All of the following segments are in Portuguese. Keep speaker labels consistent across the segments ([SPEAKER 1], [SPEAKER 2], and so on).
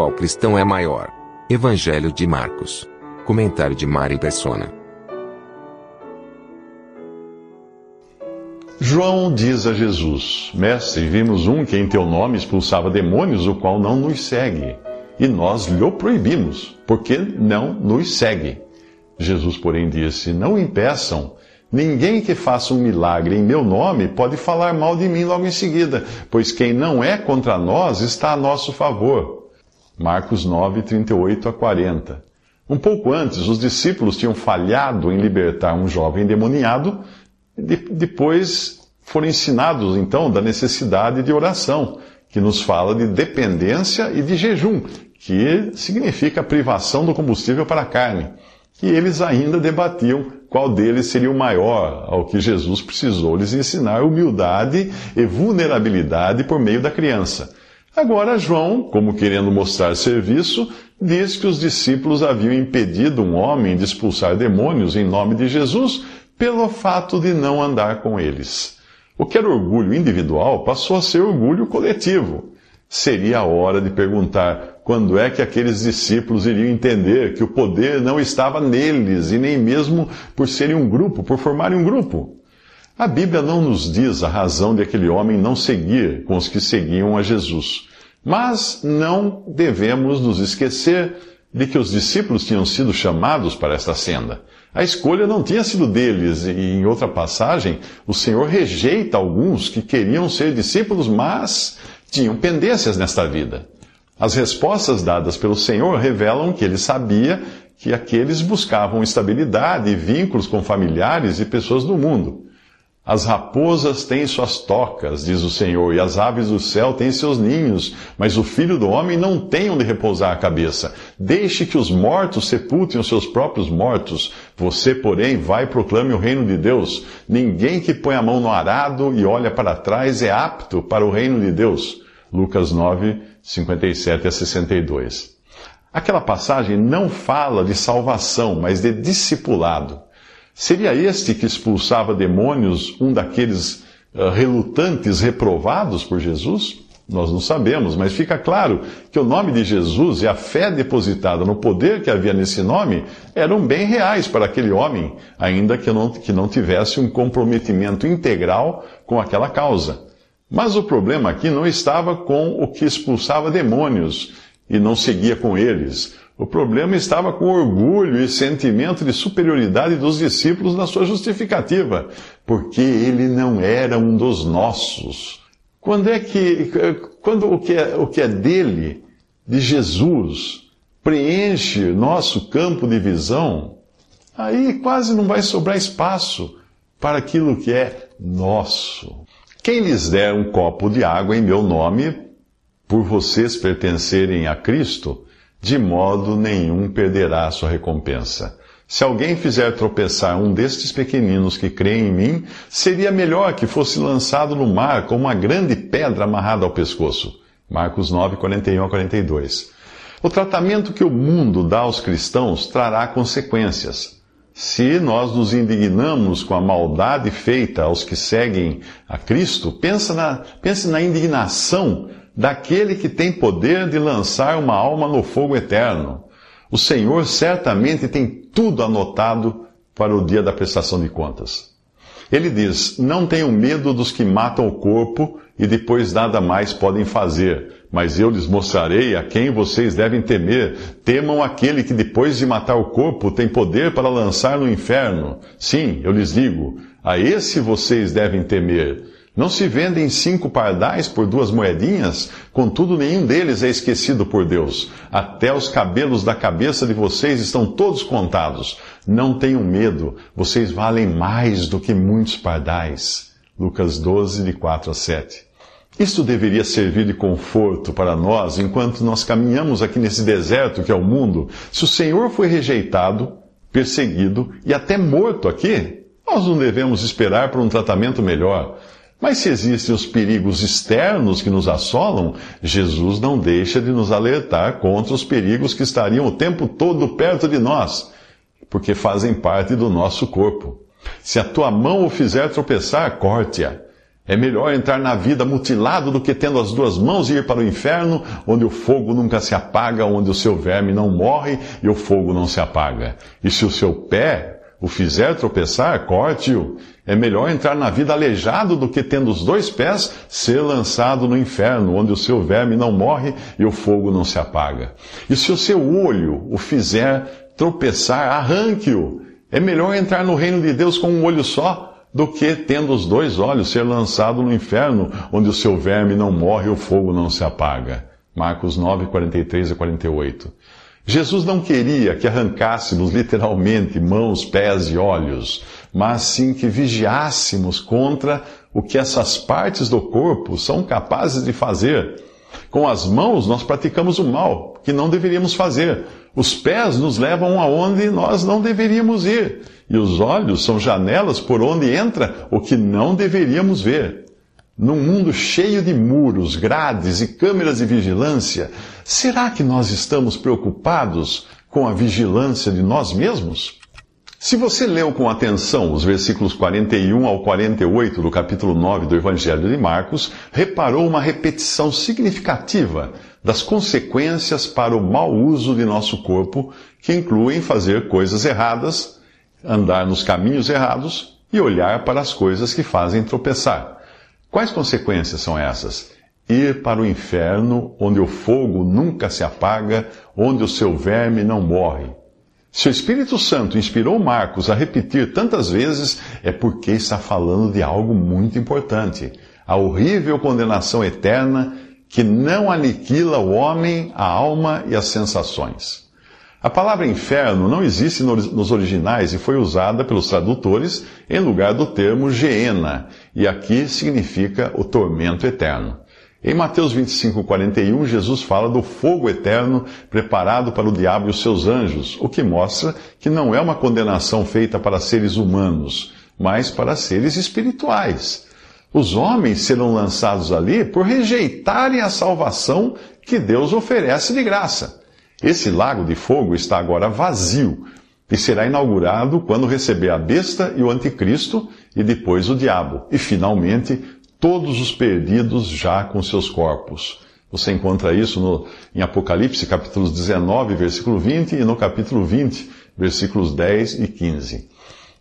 [SPEAKER 1] Qual cristão é maior? Evangelho de Marcos. Comentário de Mari Persona.
[SPEAKER 2] João diz a Jesus: Mestre, vimos um que em teu nome expulsava demônios, o qual não nos segue. E nós lhe proibimos, porque não nos segue. Jesus, porém, disse: Não impeçam. Ninguém que faça um milagre em meu nome pode falar mal de mim logo em seguida, pois quem não é contra nós está a nosso favor. Marcos 9, 38 a 40. Um pouco antes, os discípulos tinham falhado em libertar um jovem endemoniado, e depois foram ensinados então da necessidade de oração, que nos fala de dependência e de jejum, que significa privação do combustível para a carne. E eles ainda debatiam qual deles seria o maior, ao que Jesus precisou lhes ensinar humildade e vulnerabilidade por meio da criança. Agora, João, como querendo mostrar serviço, diz que os discípulos haviam impedido um homem de expulsar demônios em nome de Jesus pelo fato de não andar com eles. O que era orgulho individual passou a ser orgulho coletivo. Seria a hora de perguntar quando é que aqueles discípulos iriam entender que o poder não estava neles e nem mesmo por serem um grupo, por formarem um grupo. A Bíblia não nos diz a razão de aquele homem não seguir com os que seguiam a Jesus. Mas não devemos nos esquecer de que os discípulos tinham sido chamados para esta senda. A escolha não tinha sido deles, e em outra passagem, o Senhor rejeita alguns que queriam ser discípulos, mas tinham pendências nesta vida. As respostas dadas pelo Senhor revelam que ele sabia que aqueles buscavam estabilidade e vínculos com familiares e pessoas do mundo. As raposas têm suas tocas, diz o Senhor, e as aves do céu têm seus ninhos, mas o filho do homem não tem onde repousar a cabeça. Deixe que os mortos sepultem os seus próprios mortos. Você, porém, vai e proclame o reino de Deus. Ninguém que põe a mão no arado e olha para trás é apto para o reino de Deus. Lucas 9, 57 a 62. Aquela passagem não fala de salvação, mas de discipulado. Seria este que expulsava demônios um daqueles uh, relutantes reprovados por Jesus? Nós não sabemos, mas fica claro que o nome de Jesus e a fé depositada no poder que havia nesse nome eram bem reais para aquele homem, ainda que não, que não tivesse um comprometimento integral com aquela causa. Mas o problema aqui não estava com o que expulsava demônios e não seguia com eles. O problema estava com orgulho e sentimento de superioridade dos discípulos na sua justificativa, porque ele não era um dos nossos. Quando é que, quando o que é, o que é dele, de Jesus, preenche nosso campo de visão, aí quase não vai sobrar espaço para aquilo que é nosso. Quem lhes der um copo de água em meu nome, por vocês pertencerem a Cristo, de modo nenhum perderá sua recompensa. Se alguém fizer tropeçar um destes pequeninos que creem em mim, seria melhor que fosse lançado no mar com uma grande pedra amarrada ao pescoço. Marcos 9, 41 a 42. O tratamento que o mundo dá aos cristãos trará consequências. Se nós nos indignamos com a maldade feita aos que seguem a Cristo, pensa na, pense na indignação daquele que tem poder de lançar uma alma no fogo eterno. O Senhor certamente tem tudo anotado para o dia da prestação de contas. Ele diz: Não tenham medo dos que matam o corpo e depois nada mais podem fazer, mas eu lhes mostrarei a quem vocês devem temer. Temam aquele que depois de matar o corpo tem poder para lançar no inferno. Sim, eu lhes digo: a esse vocês devem temer. Não se vendem cinco pardais por duas moedinhas? Contudo, nenhum deles é esquecido por Deus. Até os cabelos da cabeça de vocês estão todos contados. Não tenham medo, vocês valem mais do que muitos pardais. Lucas 12, de 4 a 7. Isto deveria servir de conforto para nós enquanto nós caminhamos aqui nesse deserto que é o mundo. Se o Senhor foi rejeitado, perseguido e até morto aqui, nós não devemos esperar por um tratamento melhor. Mas se existem os perigos externos que nos assolam, Jesus não deixa de nos alertar contra os perigos que estariam o tempo todo perto de nós, porque fazem parte do nosso corpo. Se a tua mão o fizer tropeçar, corte-a. É melhor entrar na vida mutilado do que tendo as duas mãos e ir para o inferno, onde o fogo nunca se apaga, onde o seu verme não morre e o fogo não se apaga. E se o seu pé o fizer tropeçar, corte-o. É melhor entrar na vida aleijado do que tendo os dois pés ser lançado no inferno, onde o seu verme não morre e o fogo não se apaga. E se o seu olho o fizer tropeçar, arranque-o. É melhor entrar no reino de Deus com um olho só do que, tendo os dois olhos, ser lançado no inferno, onde o seu verme não morre e o fogo não se apaga. Marcos 9, 43 a 48. Jesus não queria que arrancássemos literalmente mãos, pés e olhos, mas sim que vigiássemos contra o que essas partes do corpo são capazes de fazer. Com as mãos nós praticamos o mal, que não deveríamos fazer. Os pés nos levam aonde nós não deveríamos ir. E os olhos são janelas por onde entra o que não deveríamos ver. Num mundo cheio de muros, grades e câmeras de vigilância, será que nós estamos preocupados com a vigilância de nós mesmos? Se você leu com atenção os versículos 41 ao 48 do capítulo 9 do Evangelho de Marcos, reparou uma repetição significativa das consequências para o mau uso de nosso corpo, que incluem fazer coisas erradas, andar nos caminhos errados e olhar para as coisas que fazem tropeçar. Quais consequências são essas? Ir para o inferno, onde o fogo nunca se apaga, onde o seu verme não morre. Se o Espírito Santo inspirou Marcos a repetir tantas vezes, é porque está falando de algo muito importante: a horrível condenação eterna que não aniquila o homem, a alma e as sensações. A palavra inferno não existe nos originais e foi usada pelos tradutores em lugar do termo Geena, e aqui significa o tormento eterno. Em Mateus 25, 41, Jesus fala do fogo eterno preparado para o diabo e os seus anjos, o que mostra que não é uma condenação feita para seres humanos, mas para seres espirituais. Os homens serão lançados ali por rejeitarem a salvação que Deus oferece de graça. Esse lago de fogo está agora vazio e será inaugurado quando receber a besta e o anticristo e depois o diabo, e finalmente todos os perdidos já com seus corpos. Você encontra isso no, em Apocalipse, capítulos 19, versículo 20, e no capítulo 20, versículos 10 e 15.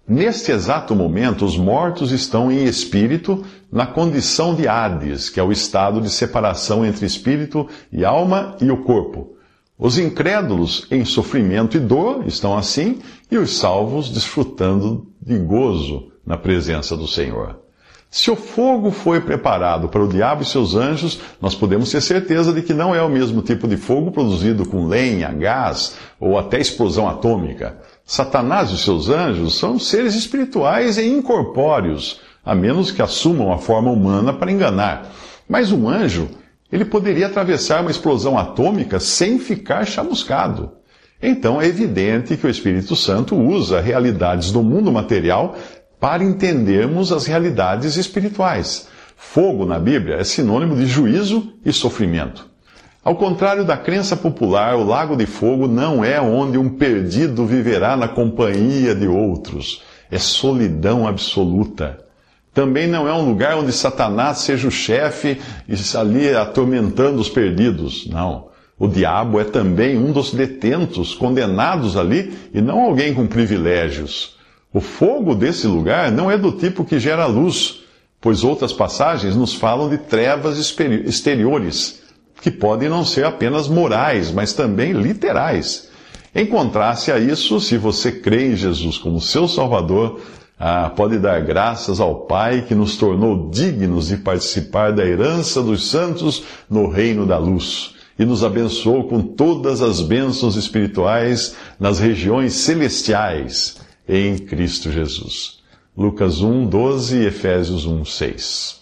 [SPEAKER 2] Neste exato momento, os mortos estão em espírito na condição de Hades, que é o estado de separação entre espírito e alma e o corpo. Os incrédulos em sofrimento e dor estão assim, e os salvos desfrutando de gozo na presença do Senhor. Se o fogo foi preparado para o diabo e seus anjos, nós podemos ter certeza de que não é o mesmo tipo de fogo produzido com lenha, gás ou até explosão atômica. Satanás e seus anjos são seres espirituais e incorpóreos, a menos que assumam a forma humana para enganar. Mas um anjo ele poderia atravessar uma explosão atômica sem ficar chamuscado. Então é evidente que o Espírito Santo usa realidades do mundo material para entendermos as realidades espirituais. Fogo na Bíblia é sinônimo de juízo e sofrimento. Ao contrário da crença popular, o lago de fogo não é onde um perdido viverá na companhia de outros. É solidão absoluta. Também não é um lugar onde Satanás seja o chefe e ali atormentando os perdidos. Não. O diabo é também um dos detentos, condenados ali, e não alguém com privilégios. O fogo desse lugar não é do tipo que gera luz, pois outras passagens nos falam de trevas exteriores, que podem não ser apenas morais, mas também literais. Em contraste a isso, se você crê em Jesus como seu Salvador, ah, pode dar graças ao Pai que nos tornou dignos de participar da herança dos santos no reino da luz e nos abençoou com todas as bênçãos espirituais nas regiões celestiais em Cristo Jesus. Lucas 1, 12 e Efésios 1, 6.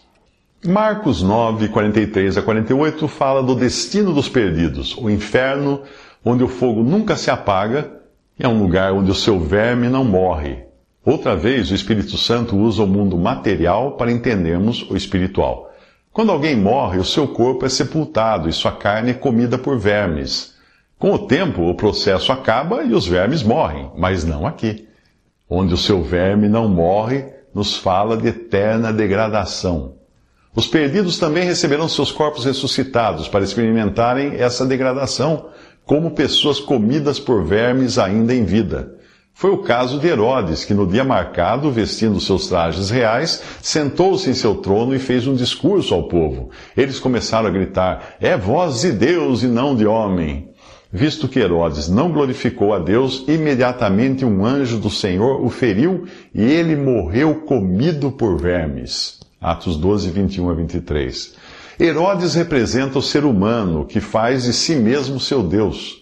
[SPEAKER 2] Marcos 9, 43 a 48 fala do destino dos perdidos, o inferno, onde o fogo nunca se apaga, é um lugar onde o seu verme não morre. Outra vez, o Espírito Santo usa o mundo material para entendermos o espiritual. Quando alguém morre, o seu corpo é sepultado e sua carne é comida por vermes. Com o tempo, o processo acaba e os vermes morrem, mas não aqui. Onde o seu verme não morre, nos fala de eterna degradação. Os perdidos também receberão seus corpos ressuscitados para experimentarem essa degradação, como pessoas comidas por vermes ainda em vida. Foi o caso de Herodes, que no dia marcado, vestindo seus trajes reais, sentou-se em seu trono e fez um discurso ao povo. Eles começaram a gritar: É voz de Deus e não de homem. Visto que Herodes não glorificou a Deus, imediatamente um anjo do Senhor o feriu e ele morreu comido por vermes. Atos 12, 21 a 23. Herodes representa o ser humano que faz de si mesmo seu Deus.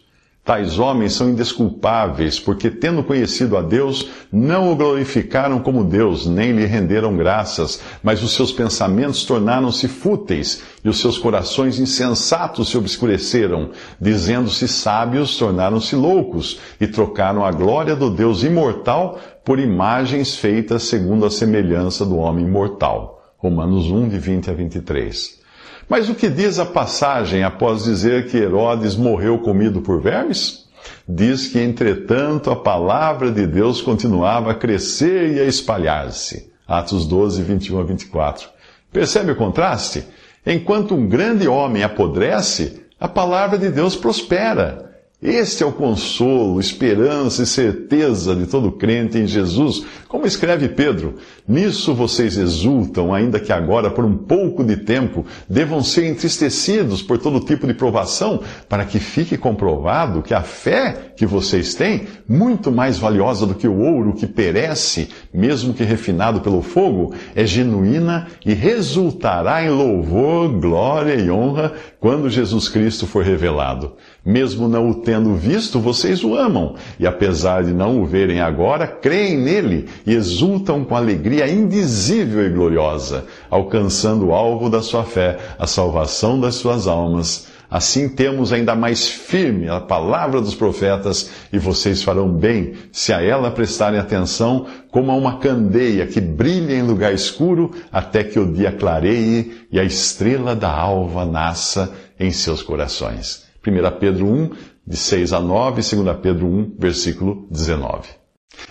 [SPEAKER 2] Tais homens são indesculpáveis, porque, tendo conhecido a Deus, não o glorificaram como Deus, nem lhe renderam graças, mas os seus pensamentos tornaram-se fúteis e os seus corações insensatos se obscureceram. Dizendo-se sábios, tornaram-se loucos e trocaram a glória do Deus imortal por imagens feitas segundo a semelhança do homem mortal. Romanos 1, de 20 a 23. Mas o que diz a passagem após dizer que Herodes morreu comido por vermes? Diz que, entretanto, a palavra de Deus continuava a crescer e a espalhar-se. Atos 12, 21 a 24. Percebe o contraste? Enquanto um grande homem apodrece, a palavra de Deus prospera. Este é o consolo, esperança e certeza de todo crente em Jesus. Como escreve Pedro, nisso vocês exultam, ainda que agora, por um pouco de tempo, devam ser entristecidos por todo tipo de provação, para que fique comprovado que a fé que vocês têm, muito mais valiosa do que o ouro que perece, mesmo que refinado pelo fogo, é genuína e resultará em louvor, glória e honra quando Jesus Cristo for revelado. Mesmo não o tendo visto, vocês o amam, e apesar de não o verem agora, creem nele e exultam com alegria indizível e gloriosa, alcançando o alvo da sua fé, a salvação das suas almas. Assim temos ainda mais firme a palavra dos profetas, e vocês farão bem se a ela prestarem atenção, como a uma candeia que brilha em lugar escuro, até que o dia clareie e a estrela da alva nasça em seus corações. 1 Pedro 1, de 6 a 9, e 2 Pedro 1, versículo 19.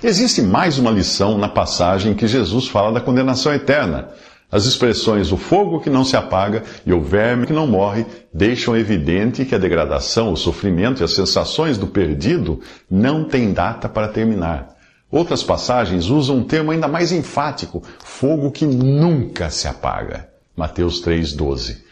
[SPEAKER 2] Existe mais uma lição na passagem em que Jesus fala da condenação eterna. As expressões o fogo que não se apaga e o verme que não morre deixam evidente que a degradação, o sofrimento e as sensações do perdido não têm data para terminar. Outras passagens usam um termo ainda mais enfático: fogo que nunca se apaga. Mateus 3,12.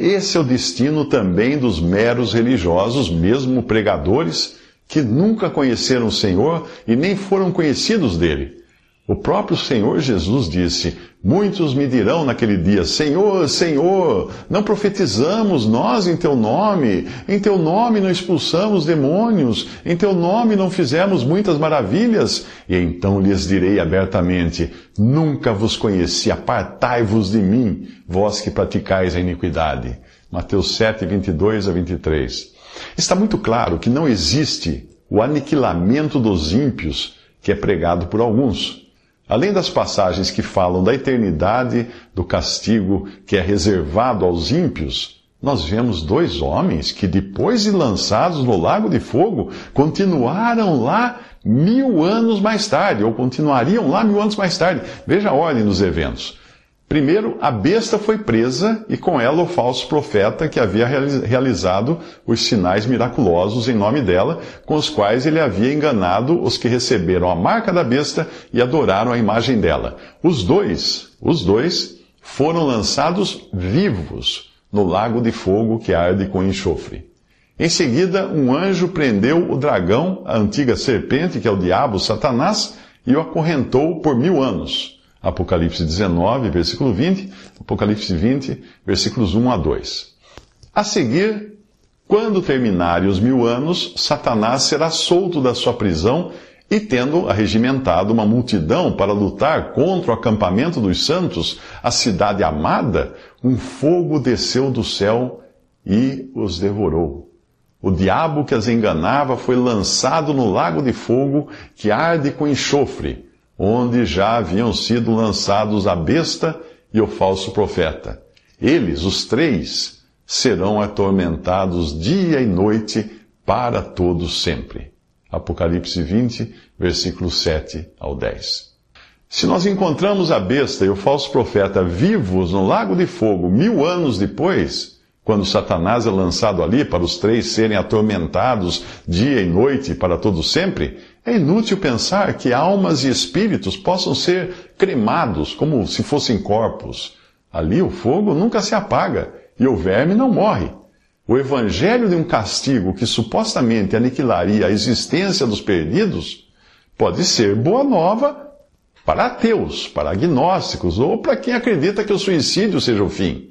[SPEAKER 2] Esse é o destino também dos meros religiosos, mesmo pregadores, que nunca conheceram o Senhor e nem foram conhecidos dele. O próprio Senhor Jesus disse: Muitos me dirão naquele dia: Senhor, Senhor, não profetizamos nós em teu nome, em teu nome não expulsamos demônios, em teu nome não fizemos muitas maravilhas. E então lhes direi abertamente: Nunca vos conheci, apartai-vos de mim, vós que praticais a iniquidade. Mateus 7, 22 a 23. Está muito claro que não existe o aniquilamento dos ímpios que é pregado por alguns. Além das passagens que falam da eternidade do castigo que é reservado aos ímpios, nós vemos dois homens que, depois de lançados no lago de fogo, continuaram lá mil anos mais tarde, ou continuariam lá mil anos mais tarde. Veja a ordem dos eventos. Primeiro, a besta foi presa e com ela o falso profeta que havia realizado os sinais miraculosos em nome dela, com os quais ele havia enganado os que receberam a marca da besta e adoraram a imagem dela. Os dois, os dois, foram lançados vivos no lago de fogo que arde com enxofre. Em seguida, um anjo prendeu o dragão, a antiga serpente, que é o diabo, Satanás, e o acorrentou por mil anos. Apocalipse 19, versículo 20, Apocalipse 20, versículos 1 a 2. A seguir, quando terminarem os mil anos, Satanás será solto da sua prisão E tendo arregimentado uma multidão para lutar contra o acampamento dos santos, a cidade amada, um fogo desceu do céu e os devorou. O diabo que as enganava foi lançado no lago de fogo que arde com enxofre, onde já haviam sido lançados a besta e o falso profeta. Eles, os três, serão atormentados dia e noite para todos sempre. Apocalipse 20, versículos 7 ao 10. Se nós encontramos a besta e o falso profeta vivos no lago de fogo mil anos depois, quando Satanás é lançado ali para os três serem atormentados dia e noite para todo sempre, é inútil pensar que almas e espíritos possam ser cremados como se fossem corpos. Ali o fogo nunca se apaga e o verme não morre. O evangelho de um castigo que supostamente aniquilaria a existência dos perdidos pode ser boa nova para ateus, para agnósticos ou para quem acredita que o suicídio seja o fim.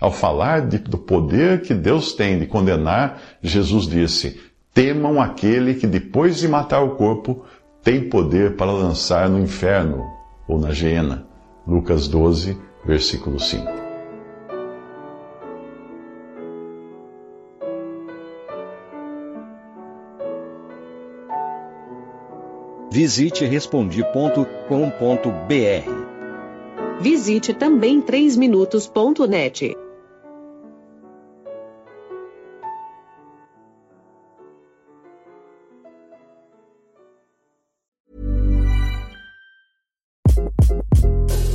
[SPEAKER 2] Ao falar de, do poder que Deus tem de condenar, Jesus disse: temam aquele que depois de matar o corpo tem poder para lançar no inferno ou na geena. Lucas 12, versículo 5.
[SPEAKER 3] Visite respondi.com.br.
[SPEAKER 4] Visite também 3minutos.net.